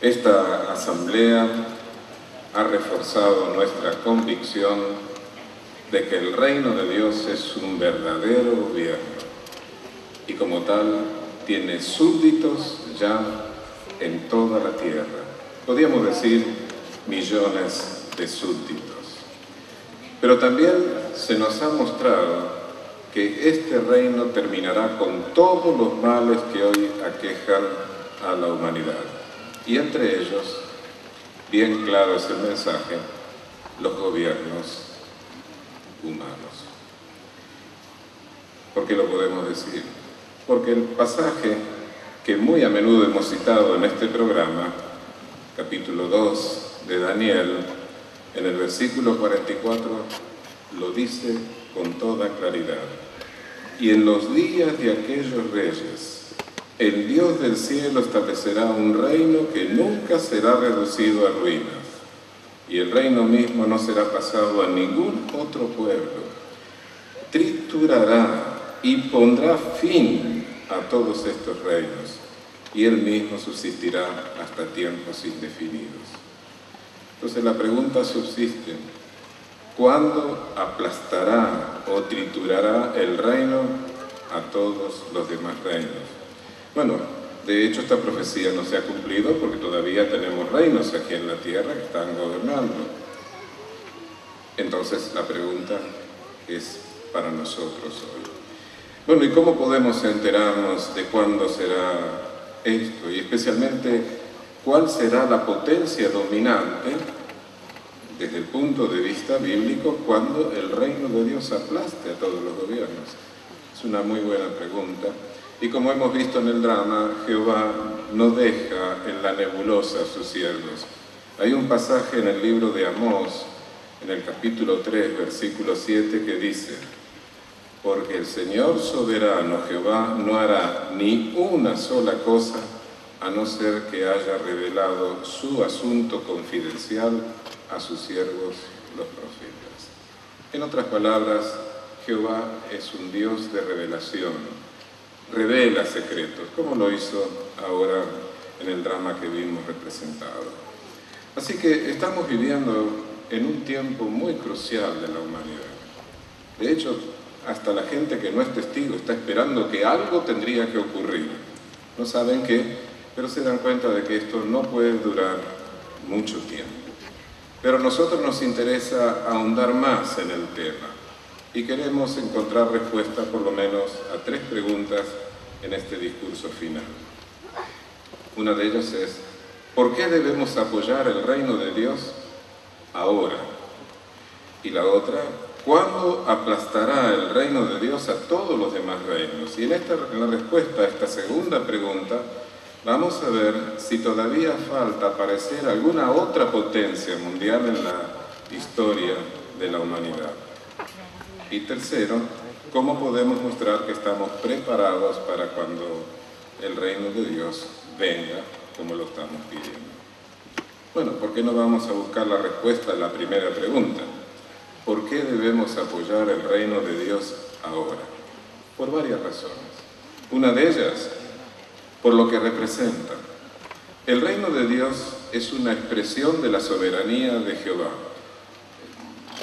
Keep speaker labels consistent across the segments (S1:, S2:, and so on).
S1: Esta asamblea ha reforzado nuestra convicción de que el reino de Dios es un verdadero gobierno y como tal tiene súbditos ya en toda la tierra. Podríamos decir millones de súbditos. Pero también se nos ha mostrado que este reino terminará con todos los males que hoy aquejan a la humanidad y entre ellos, bien claro es el mensaje, los gobiernos humanos. ¿Por qué lo podemos decir? Porque el pasaje que muy a menudo hemos citado en este programa, capítulo 2 de Daniel, en el versículo 44, lo dice con toda claridad. Y en los días de aquellos reyes, el Dios del cielo establecerá un reino que nunca será reducido a ruinas, y el reino mismo no será pasado a ningún otro pueblo. Triturará y pondrá fin a todos estos reinos, y él mismo subsistirá hasta tiempos indefinidos. Entonces la pregunta subsiste, ¿cuándo aplastará o triturará el reino a todos los demás reinos? Bueno, de hecho esta profecía no se ha cumplido porque todavía tenemos reinos aquí en la tierra que están gobernando. Entonces la pregunta es para nosotros hoy. Bueno, ¿y cómo podemos enterarnos de cuándo será esto? Y especialmente, ¿cuál será la potencia dominante desde el punto de vista bíblico cuando el reino de Dios aplaste a todos los gobiernos? Es una muy buena pregunta. Y como hemos visto en el drama, Jehová no deja en la nebulosa a sus siervos. Hay un pasaje en el libro de Amós, en el capítulo 3, versículo 7, que dice, porque el Señor soberano Jehová no hará ni una sola cosa a no ser que haya revelado su asunto confidencial a sus siervos los profetas. En otras palabras, Jehová es un Dios de revelación revela secretos, como lo hizo ahora en el drama que vimos representado. Así que estamos viviendo en un tiempo muy crucial de la humanidad. De hecho, hasta la gente que no es testigo está esperando que algo tendría que ocurrir. No saben qué, pero se dan cuenta de que esto no puede durar mucho tiempo. Pero a nosotros nos interesa ahondar más en el tema y queremos encontrar respuesta por lo menos a tres preguntas en este discurso final. Una de ellas es, ¿por qué debemos apoyar el reino de Dios ahora? Y la otra, ¿cuándo aplastará el reino de Dios a todos los demás reinos? Y en, esta, la respuesta a esta segunda pregunta, vamos a ver si todavía falta aparecer alguna otra potencia mundial en la historia de la humanidad. Y tercero, ¿cómo podemos mostrar que estamos preparados para cuando el reino de Dios venga como lo estamos pidiendo? Bueno, ¿por qué no vamos a buscar la respuesta a la primera pregunta? ¿Por qué debemos apoyar el reino de Dios ahora? Por varias razones. Una de ellas, por lo que representa. El reino de Dios es una expresión de la soberanía de Jehová.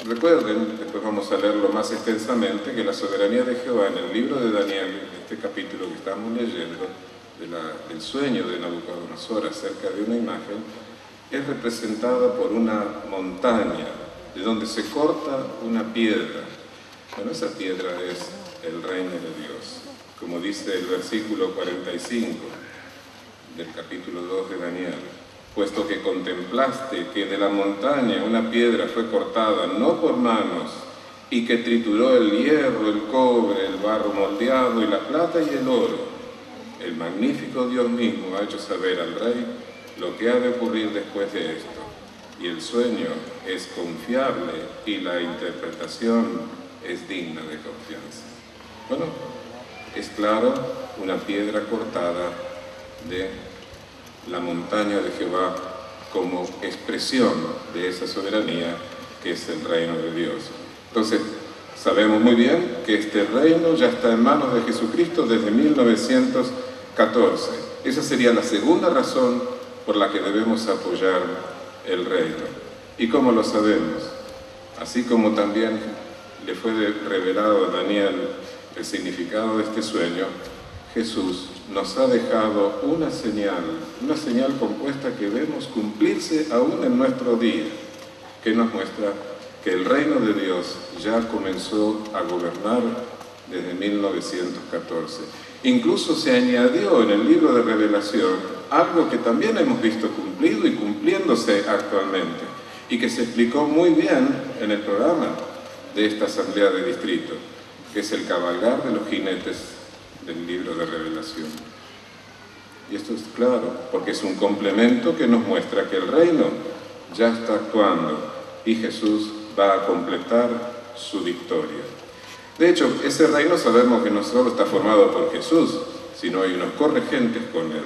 S1: Recuerden, después vamos a leerlo más extensamente, que la soberanía de Jehová en el libro de Daniel, este capítulo que estamos leyendo, del sueño de Nabucodonosor acerca de una imagen, es representada por una montaña, de donde se corta una piedra. Bueno, esa piedra es el reino de Dios, como dice el versículo 45 del capítulo 2 de Daniel puesto que contemplaste que de la montaña una piedra fue cortada no por manos, y que trituró el hierro, el cobre, el barro moldeado y la plata y el oro. El magnífico Dios mismo ha hecho saber al rey lo que ha de ocurrir después de esto. Y el sueño es confiable y la interpretación es digna de confianza. Bueno, es claro, una piedra cortada de la montaña de Jehová como expresión de esa soberanía que es el reino de Dios. Entonces, sabemos muy bien que este reino ya está en manos de Jesucristo desde 1914. Esa sería la segunda razón por la que debemos apoyar el reino. ¿Y cómo lo sabemos? Así como también le fue revelado a Daniel el significado de este sueño, Jesús nos ha dejado una señal, una señal compuesta que vemos cumplirse aún en nuestro día, que nos muestra que el reino de Dios ya comenzó a gobernar desde 1914. Incluso se añadió en el libro de revelación algo que también hemos visto cumplido y cumpliéndose actualmente y que se explicó muy bien en el programa de esta asamblea de distrito, que es el cabalgar de los jinetes del libro de revelación. Y esto es claro, porque es un complemento que nos muestra que el reino ya está actuando y Jesús va a completar su victoria. De hecho, ese reino sabemos que no solo está formado por Jesús, sino hay unos corregentes con él.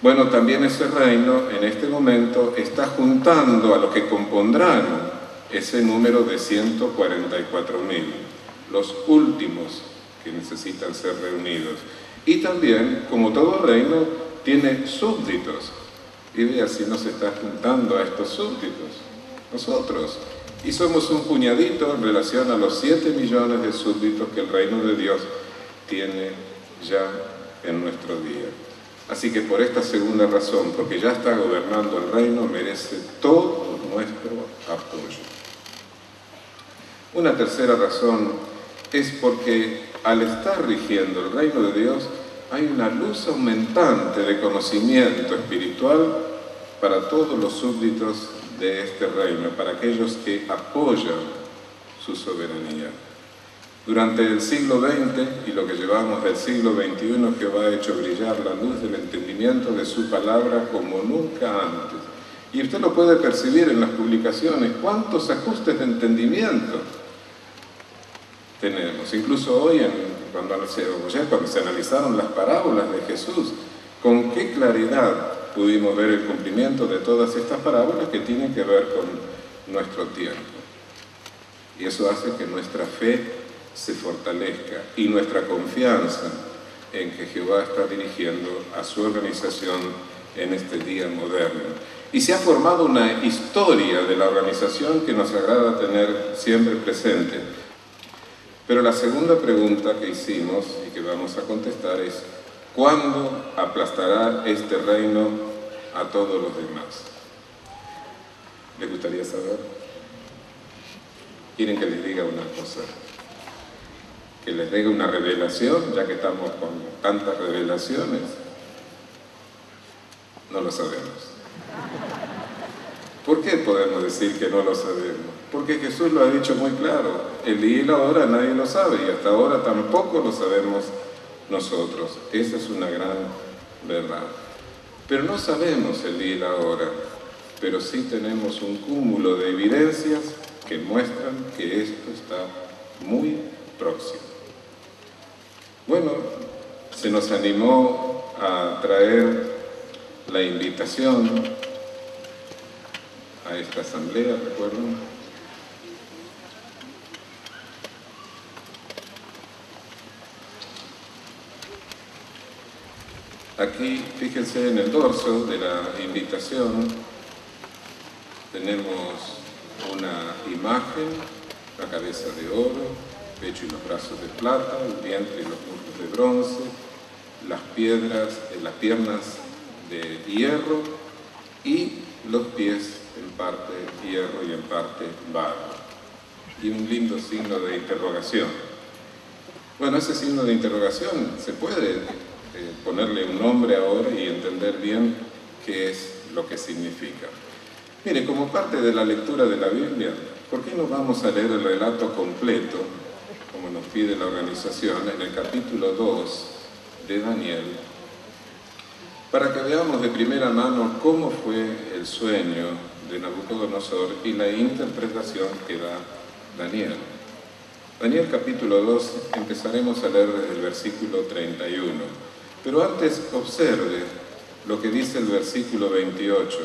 S1: Bueno, también ese reino en este momento está juntando a los que compondrán ese número de 144 mil, los últimos que necesitan ser reunidos. Y también, como todo reino, tiene súbditos. Y vea si no se está juntando a estos súbditos. Nosotros, y somos un puñadito en relación a los 7 millones de súbditos que el reino de Dios tiene ya en nuestro día. Así que por esta segunda razón, porque ya está gobernando el reino, merece todo nuestro apoyo. Una tercera razón es porque al estar rigiendo el reino de Dios, hay una luz aumentante de conocimiento espiritual para todos los súbditos de este reino, para aquellos que apoyan su soberanía. Durante el siglo XX y lo que llevamos del siglo XXI, Jehová ha hecho brillar la luz del entendimiento de su palabra como nunca antes. Y usted lo puede percibir en las publicaciones, cuántos ajustes de entendimiento tenemos. Incluso hoy, cuando, se, cuando se analizaron las parábolas de Jesús, con qué claridad pudimos ver el cumplimiento de todas estas parábolas que tienen que ver con nuestro tiempo. Y eso hace que nuestra fe se fortalezca y nuestra confianza en que Jehová está dirigiendo a su organización en este día moderno. Y se ha formado una historia de la organización que nos agrada tener siempre presente. Pero la segunda pregunta que hicimos y que vamos a contestar es, ¿cuándo aplastará este reino a todos los demás. ¿Les gustaría saber? ¿Quieren que les diga una cosa? Que les diga una revelación, ya que estamos con tantas revelaciones. No lo sabemos. ¿Por qué podemos decir que no lo sabemos? Porque Jesús lo ha dicho muy claro. El día y la hora nadie lo sabe y hasta ahora tampoco lo sabemos nosotros. Esa es una gran verdad. Pero no sabemos el día y la hora, pero sí tenemos un cúmulo de evidencias que muestran que esto está muy próximo. Bueno, se nos animó a traer la invitación a esta asamblea, ¿recuerdan? Aquí, fíjense en el dorso de la invitación, tenemos una imagen, la cabeza de oro, pecho y los brazos de plata, el vientre y los muslos de bronce, las piedras, eh, las piernas de hierro y los pies en parte hierro y en parte barro. Y un lindo signo de interrogación. Bueno, ese signo de interrogación se puede eh, ponerle un nombre ahora y entender bien qué es lo que significa. Mire, como parte de la lectura de la Biblia, ¿por qué no vamos a leer el relato completo, como nos pide la organización, en el capítulo 2 de Daniel, para que veamos de primera mano cómo fue el sueño de Nabucodonosor y la interpretación que da Daniel. Daniel capítulo 2, empezaremos a leer el versículo 31. Pero antes observe lo que dice el versículo 28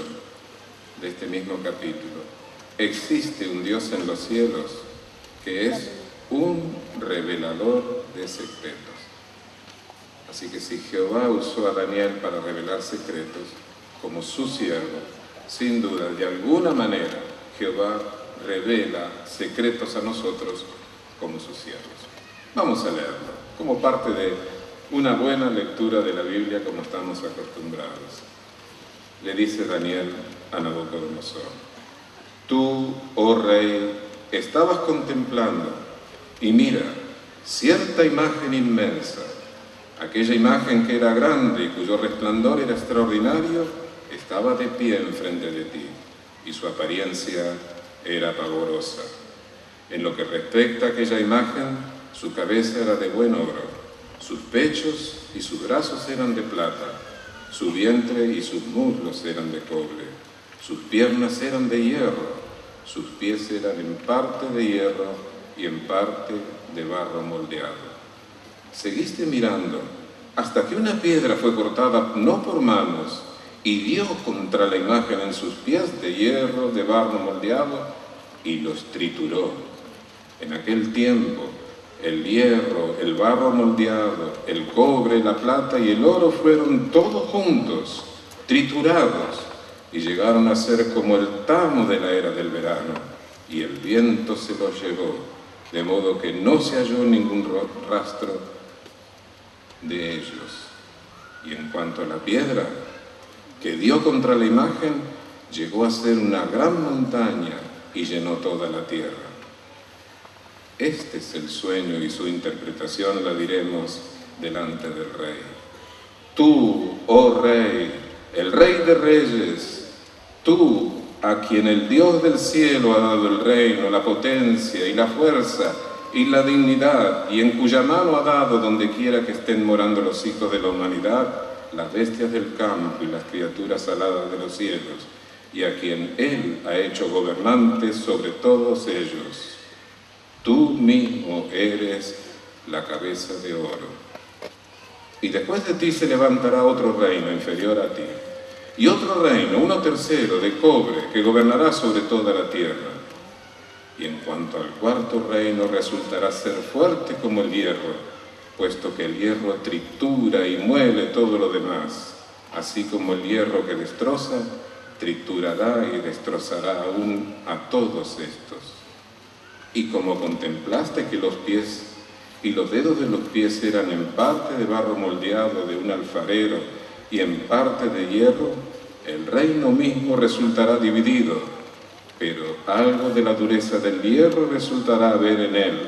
S1: de este mismo capítulo. Existe un Dios en los cielos que es un revelador de secretos. Así que si Jehová usó a Daniel para revelar secretos, como su siervo, sin duda, de alguna manera, Jehová revela secretos a nosotros como sus siervos. Vamos a leerlo, como parte de una buena lectura de la Biblia como estamos acostumbrados. Le dice Daniel a Nabucodonosor, tú, oh rey, estabas contemplando y mira, cierta imagen inmensa, aquella imagen que era grande y cuyo resplandor era extraordinario, estaba de pie enfrente de ti y su apariencia era pavorosa. En lo que respecta a aquella imagen, su cabeza era de buen oro, sus pechos y sus brazos eran de plata, su vientre y sus muslos eran de cobre, sus piernas eran de hierro, sus pies eran en parte de hierro y en parte de barro moldeado. Seguiste mirando hasta que una piedra fue cortada no por manos y dio contra la imagen en sus pies de hierro, de barro moldeado y los trituró. En aquel tiempo el hierro, el barro moldeado, el cobre, la plata y el oro fueron todos juntos, triturados, y llegaron a ser como el tamo de la era del verano, y el viento se los llevó, de modo que no se halló ningún rastro de ellos. Y en cuanto a la piedra que dio contra la imagen, llegó a ser una gran montaña y llenó toda la tierra. Este es el sueño y su interpretación la diremos delante del rey. Tú, oh rey, el rey de reyes, tú a quien el Dios del cielo ha dado el reino, la potencia y la fuerza y la dignidad, y en cuya mano ha dado donde quiera que estén morando los hijos de la humanidad, las bestias del campo y las criaturas aladas de los cielos, y a quien Él ha hecho gobernantes sobre todos ellos Tú mismo eres la cabeza de oro. Y después de ti se levantará otro reino inferior a ti. Y otro reino, uno tercero, de cobre, que gobernará sobre toda la tierra. Y en cuanto al cuarto reino, resultará ser fuerte como el hierro, puesto que el hierro tritura y muele todo lo demás, así como el hierro que destroza, triturará y destrozará aún a todos estos. Y como contemplaste que los pies y los dedos de los pies eran en parte de barro moldeado de un alfarero y en parte de hierro, el reino mismo resultará dividido, pero algo de la dureza del hierro resultará haber en él,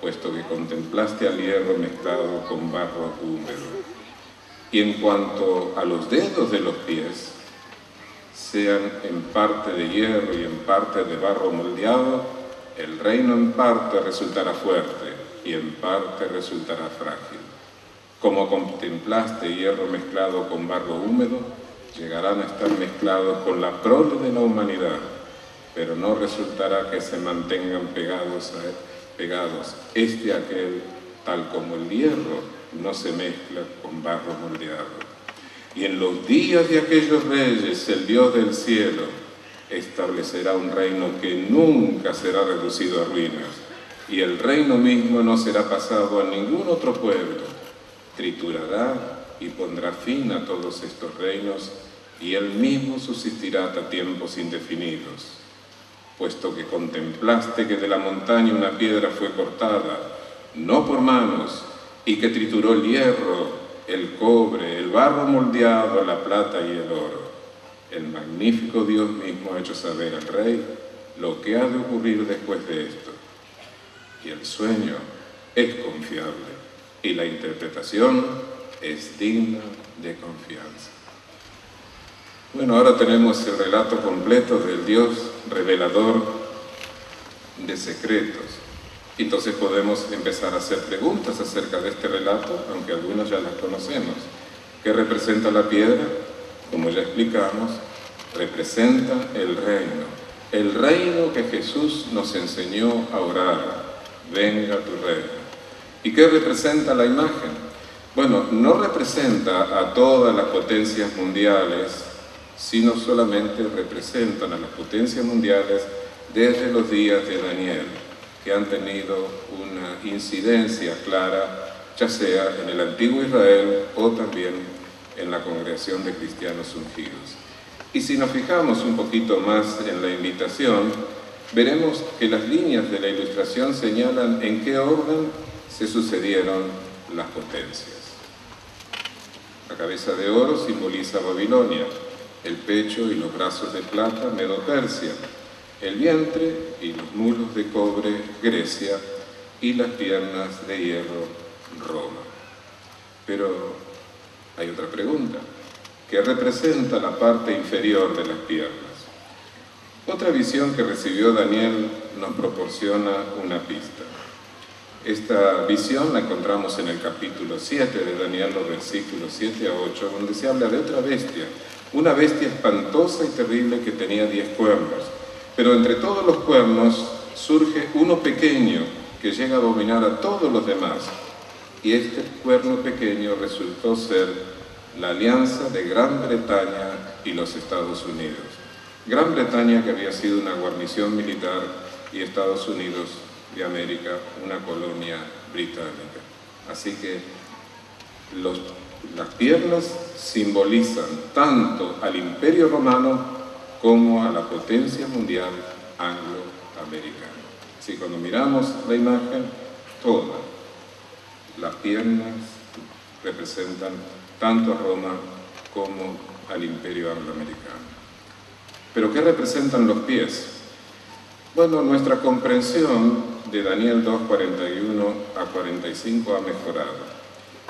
S1: puesto que contemplaste al hierro mezclado con barro húmedo. Y en cuanto a los dedos de los pies, sean en parte de hierro y en parte de barro moldeado, el reino en parte resultará fuerte y en parte resultará frágil. Como contemplaste hierro mezclado con barro húmedo, llegarán a estar mezclados con la prole de la humanidad, pero no resultará que se mantengan pegados, a, pegados este a aquel, tal como el hierro no se mezcla con barro moldeado. Y en los días de aquellos reyes, el Dios del cielo, establecerá un reino que nunca será reducido a ruinas, y el reino mismo no será pasado a ningún otro pueblo. Triturará y pondrá fin a todos estos reinos, y él mismo subsistirá hasta tiempos indefinidos. Puesto que contemplaste que de la montaña una piedra fue cortada, no por manos, y que trituró el hierro, el cobre, el barro moldeado, la plata y el oro el magnífico Dios mismo ha hecho saber al rey lo que ha de ocurrir después de esto. Y el sueño es confiable y la interpretación es digna de confianza. Bueno, ahora tenemos el relato completo del Dios revelador de secretos. Entonces podemos empezar a hacer preguntas acerca de este relato, aunque algunas ya las conocemos. ¿Qué representa la piedra? Como ya explicamos, representa el reino, el reino que Jesús nos enseñó a orar, venga tu reino. ¿Y qué representa la imagen? Bueno, no representa a todas las potencias mundiales, sino solamente representan a las potencias mundiales desde los días de Daniel, que han tenido una incidencia clara, ya sea en el antiguo Israel o también en la congregación de cristianos ungidos. Y si nos fijamos un poquito más en la invitación, veremos que las líneas de la ilustración señalan en qué orden se sucedieron las potencias. La cabeza de oro simboliza Babilonia, el pecho y los brazos de plata Medo-Persia, el vientre y los mulos de cobre Grecia y las piernas de hierro Roma. Pero hay otra pregunta, ¿qué representa la parte inferior de las piernas? Otra visión que recibió Daniel nos proporciona una pista. Esta visión la encontramos en el capítulo 7 de Daniel, los versículos 7 a 8, donde se habla de otra bestia, una bestia espantosa y terrible que tenía diez cuernos. Pero entre todos los cuernos surge uno pequeño que llega a dominar a todos los demás. Y este cuerno pequeño resultó ser la alianza de Gran Bretaña y los Estados Unidos. Gran Bretaña que había sido una guarnición militar y Estados Unidos de América una colonia británica. Así que las piernas simbolizan tanto al imperio romano como a la potencia mundial angloamericana. Así cuando miramos la imagen, todas las piernas representan tanto a Roma como al imperio angloamericano. Pero ¿qué representan los pies? Bueno, nuestra comprensión de Daniel 2, 41 a 45 ha mejorado.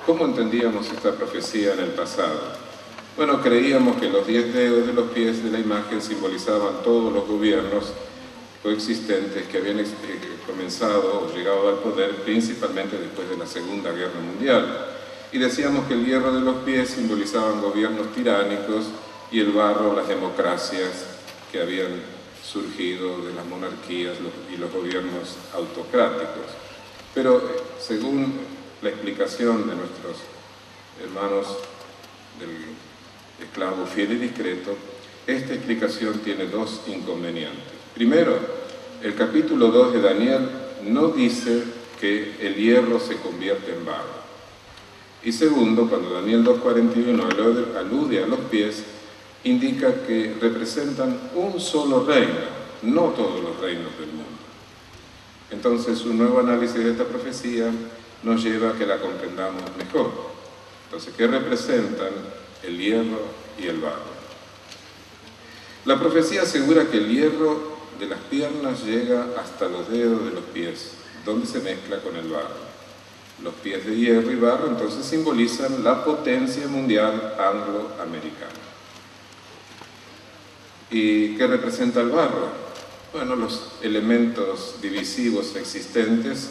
S1: ¿Cómo entendíamos esta profecía en el pasado? Bueno, creíamos que los diez dedos de los pies de la imagen simbolizaban todos los gobiernos coexistentes que habían eh, comenzado o llegado al poder principalmente después de la Segunda Guerra Mundial. Y decíamos que el hierro de los pies simbolizaban gobiernos tiránicos y el barro las democracias que habían surgido de las monarquías y los gobiernos autocráticos. Pero eh, según la explicación de nuestros hermanos del esclavo fiel y discreto, esta explicación tiene dos inconvenientes. Primero, el capítulo 2 de Daniel no dice que el hierro se convierte en barro. Y segundo, cuando Daniel 2.41 alude a los pies, indica que representan un solo reino, no todos los reinos del mundo. Entonces, un nuevo análisis de esta profecía nos lleva a que la comprendamos mejor. Entonces, ¿qué representan el hierro y el barro? La profecía asegura que el hierro de las piernas llega hasta los dedos de los pies, donde se mezcla con el barro. Los pies de hierro y barro entonces simbolizan la potencia mundial angloamericana. ¿Y qué representa el barro? Bueno, los elementos divisivos existentes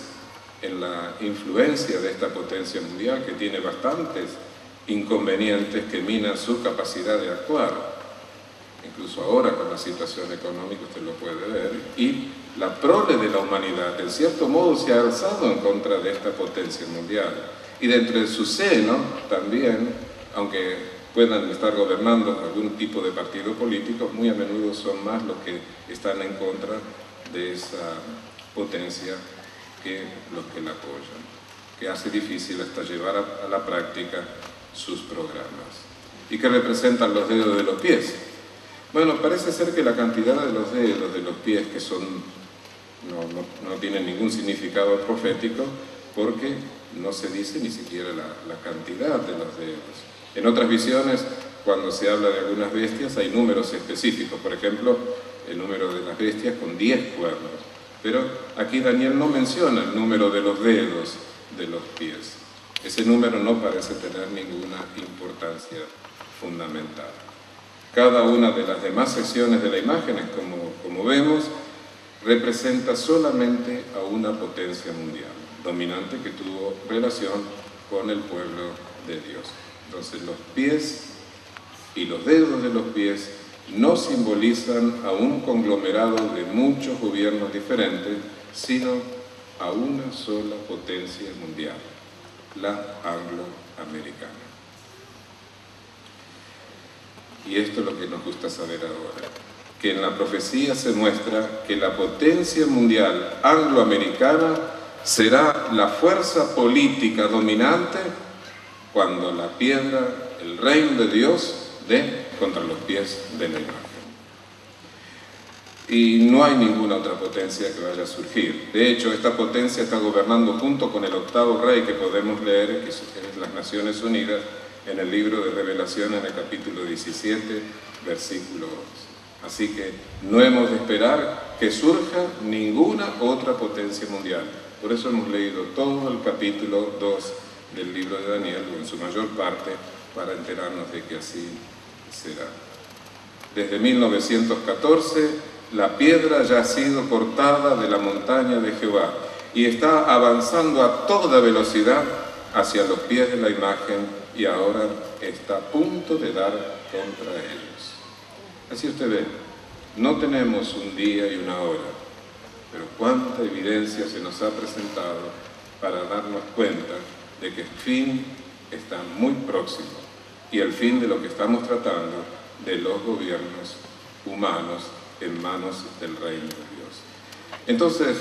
S1: en la influencia de esta potencia mundial que tiene bastantes inconvenientes que minan su capacidad de actuar. Incluso ahora con la situación económica usted lo puede ver. Y la prole de la humanidad, en cierto modo, se ha alzado en contra de esta potencia mundial. Y dentro de su seno también, aunque puedan estar gobernando algún tipo de partido político, muy a menudo son más los que están en contra de esa potencia que los que la apoyan, que hace difícil hasta llevar a, la práctica sus programas. ¿Y qué representan los dedos de los pies? Bueno, parece ser que la cantidad de los dedos de los pies que son, no, tienen ningún significado profético porque no se dice ni siquiera la cantidad de los dedos. En otras visiones, cuando se habla de algunas bestias, hay números específicos. Por ejemplo, el número de las bestias con 10 cuernos. Pero aquí Daniel no menciona el número de los dedos de los pies. Ese número no parece tener ninguna importancia fundamental. Cada una de las demás secciones de la imagen, como, como vemos, representa solamente a una potencia mundial, dominante que tuvo relación con el pueblo de Dios. Entonces los pies y los dedos de los pies no simbolizan a un conglomerado de muchos gobiernos diferentes, sino a una sola potencia mundial, la angloamericana. Y esto es lo que nos gusta saber ahora, que en la profecía se muestra que la potencia mundial angloamericana será la fuerza política dominante cuando la piedra, el reino de Dios, de contra los pies de la imagen. Y no hay ninguna otra potencia que vaya a surgir. De hecho, esta potencia está gobernando junto con el octavo rey que podemos leer, que es las Naciones Unidas, en el libro de Revelación en el capítulo 17, versículo 11. Así que no hemos de esperar que surja ninguna otra potencia mundial. Por eso hemos leído todo el capítulo 2 del libro de Daniel, o en su mayor parte, para enterarnos de que así será. Desde 1914, la piedra ya ha sido cortada de la montaña de Jehová y está avanzando a toda velocidad hacia los pies de la imagen y ahora está a punto de dar contra ellos. Así usted ve, no tenemos un día y una hora, pero cuánta evidencia se nos ha presentado para darnos cuenta de que el fin está muy próximo y el fin de lo que estamos tratando de los gobiernos humanos en manos del reino de Dios. Entonces,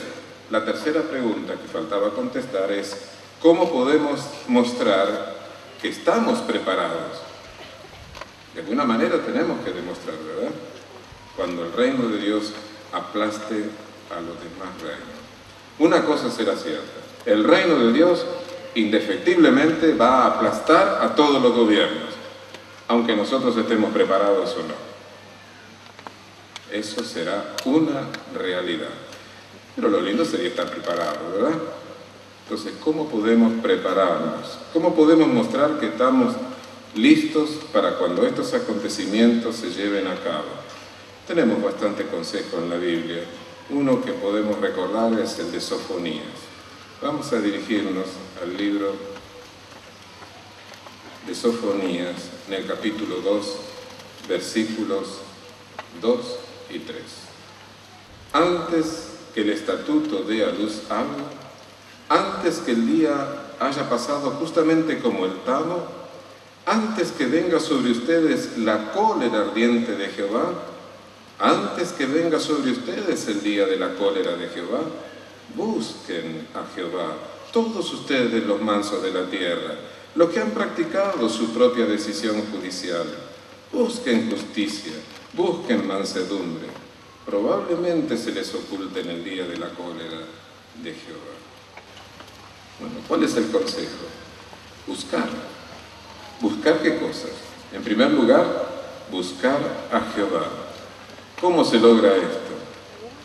S1: la tercera pregunta que faltaba contestar es, ¿cómo podemos mostrar que estamos preparados? De alguna manera tenemos que demostrar, ¿verdad? Cuando el reino de Dios aplaste a los demás reinos. Una cosa será cierta, el reino de Dios indefectiblemente va a aplastar a todos los gobiernos, aunque nosotros estemos preparados o no. Eso será una realidad. Pero lo lindo sería estar preparado, ¿verdad? Entonces, ¿cómo podemos prepararnos? ¿Cómo podemos mostrar que estamos listos para cuando estos acontecimientos se lleven a cabo? Tenemos bastante consejo en la Biblia. Uno que podemos recordar es el de Sofonías. Vamos a dirigirnos al libro de Sofonías en el capítulo 2, versículos 2 y 3. Antes que el estatuto dé a luz antes que el día haya pasado justamente como el tamo, antes que venga sobre ustedes la cólera ardiente de Jehová, antes que venga sobre ustedes el día de la cólera de Jehová, busquen a Jehová, todos ustedes los mansos de la tierra, los que han practicado su propia decisión judicial, busquen justicia, busquen mansedumbre. Probablemente se les oculte en el día de la cólera de Jehová. Bueno, ¿cuál es el consejo? Buscar. ¿Buscar qué cosas? En primer lugar, buscar a Jehová. ¿Cómo se logra esto?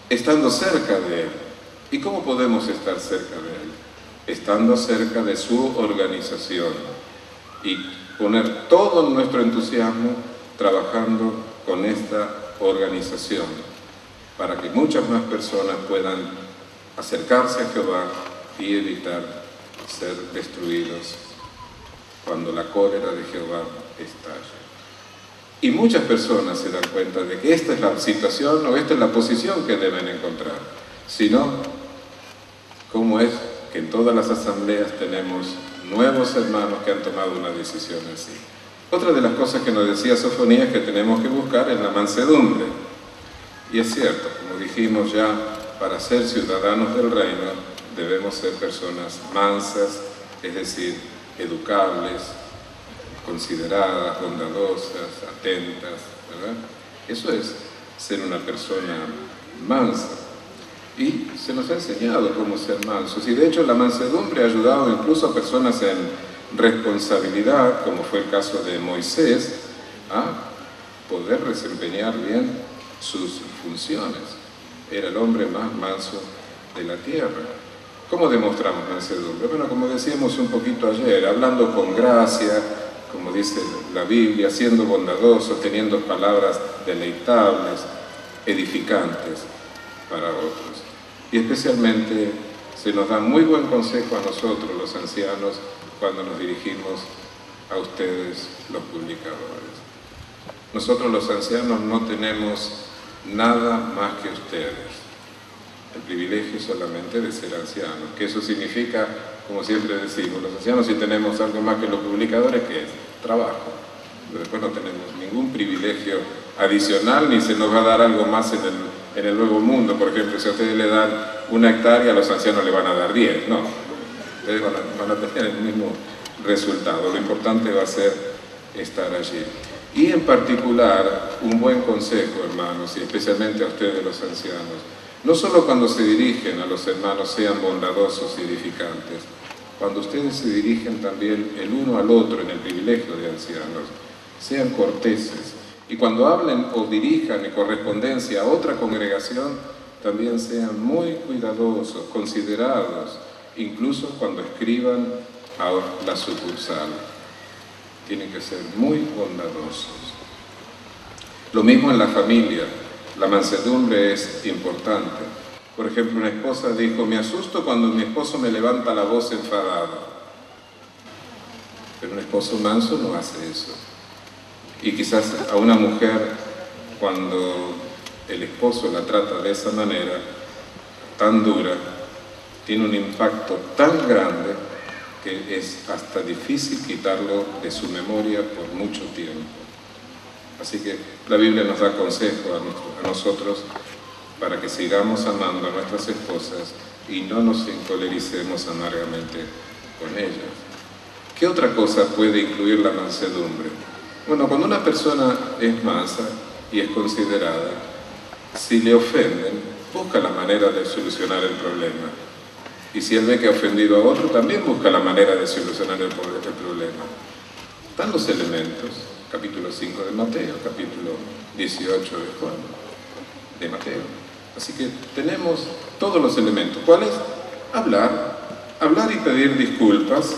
S1: Estando cerca de Él. ¿Y cómo podemos estar cerca de Él? Estando cerca de su organización y poner todo nuestro entusiasmo trabajando con esta organización para que muchas más personas puedan acercarse a Jehová y evitar ser destruidos cuando la cólera de Jehová estalle. Y muchas personas se dan cuenta de que esta es la situación o esta es la posición que deben encontrar. Si no, ¿cómo es que en todas las asambleas tenemos nuevos hermanos que han tomado una decisión así? Otra de las cosas que nos decía Sofonía es que tenemos que buscar en la mansedumbre. Y es cierto, como dijimos ya, para ser ciudadanos del reino debemos ser personas mansas, es decir, educables, consideradas, bondadosas, atentas, ¿verdad? Eso es ser una persona mansa. Y se nos ha enseñado cómo ser mansos. Y de hecho la mansedumbre ha ayudado incluso a personas en responsabilidad, como fue el caso de Moisés, a poder desempeñar bien sus funciones. Era el hombre más manso de la tierra. ¿Cómo demostramos mansedumbre? Bueno, como decíamos un poquito ayer, hablando con gracia, como dice la Biblia, siendo bondadoso, teniendo palabras deleitables, edificantes para otros. Y especialmente se nos da muy buen consejo a nosotros, los ancianos, cuando nos dirigimos a ustedes, los publicadores. Nosotros los ancianos no tenemos nada más que ustedes. El privilegio solamente de ser ancianos, que eso significa, como siempre decimos, los ancianos si tenemos algo más que los publicadores, que es trabajo. Pero después no tenemos ningún privilegio adicional ni se nos va a dar algo más en el, en el nuevo mundo. Por ejemplo, si a ustedes le dan una hectárea, a los ancianos le van a dar 10. No, ustedes van a, tener el mismo resultado. Lo importante va a ser estar allí. Y en particular, un buen consejo, hermanos, y especialmente a ustedes los ancianos, no solo cuando se dirigen a los hermanos sean bondadosos y edificantes, cuando ustedes se dirigen también el uno al otro en el privilegio de ancianos, sean corteses. Y cuando hablen o dirijan en correspondencia a otra congregación, también sean muy cuidadosos, considerados, incluso cuando escriban a la sucursal. Tienen que ser muy bondadosos. Lo mismo en la familia. La mansedumbre es importante. Por ejemplo, una esposa dijo, me asusto cuando mi esposo me levanta la voz enfadado. Pero un esposo manso no hace eso. Y quizás a una mujer, cuando el esposo la trata de esa manera, tan dura, tiene un impacto tan grande que es hasta difícil quitarlo de su memoria por mucho tiempo. Así que la Biblia nos da consejo a, nosotros para que sigamos amando a nuestras esposas y no nos encolericemos amargamente con ellas. ¿Qué otra cosa puede incluir la mansedumbre? Bueno, cuando una persona es mansa y es considerada, si le ofenden, busca la manera de solucionar el problema. Y si él ve que ha ofendido a otro, también busca la manera de solucionar el, problema. Están los elementos, capítulo 5 de Mateo, capítulo 18 de Juan, de Mateo. Así que tenemos todos los elementos. ¿Cuáles? Hablar, hablar y pedir disculpas.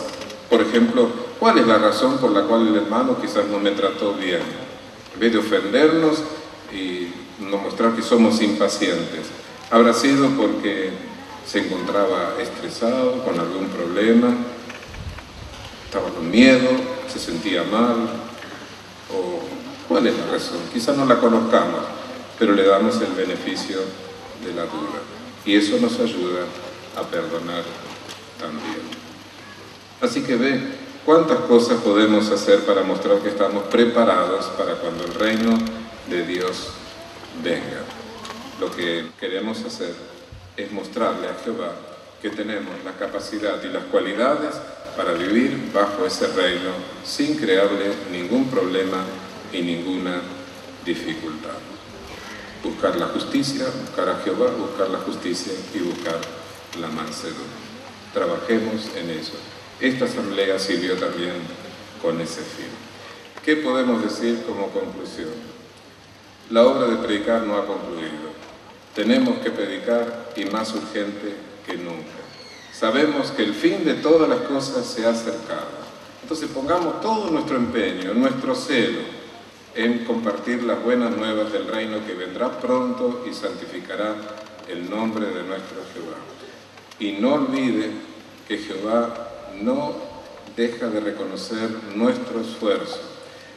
S1: Por ejemplo, ¿cuál es la razón por la cual el hermano quizás no me trató bien? En vez de ofendernos y no mostrar que somos impacientes. Habrá sido porque se encontraba estresado, con algún problema, estaba con miedo, se sentía mal, o cuál es la razón. Quizás no la conozcamos, pero le damos el beneficio de la duda. Y eso nos ayuda a perdonar también. Así que ve cuántas cosas podemos hacer para mostrar que estamos preparados para cuando el reino de Dios venga. Lo que queremos hacer es mostrarle a Jehová que tenemos la capacidad y las cualidades para vivir bajo ese reino sin crearle ningún problema y ninguna dificultad. Buscar la justicia, buscar a Jehová, buscar la justicia y buscar la mansedumbre. Trabajemos en eso. Esta asamblea sirvió también con ese fin. ¿Qué podemos decir como conclusión? La obra de predicar no ha concluido. Tenemos que predicar y más urgente que nunca. Sabemos que el fin de todas las cosas se ha acercado. Entonces pongamos todo nuestro empeño, nuestro celo en compartir las buenas nuevas del reino que vendrá pronto y santificará el nombre de nuestro Jehová. Y no olvide que Jehová no deja de reconocer nuestro esfuerzo.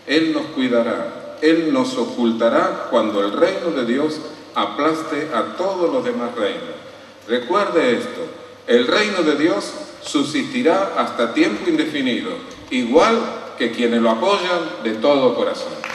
S1: Él nos cuidará, él nos ocultará cuando el reino de Dios aplaste a todos los demás reinos. Recuerde esto, el reino de Dios subsistirá hasta tiempo indefinido, igual que quienes lo apoyan de todo corazón.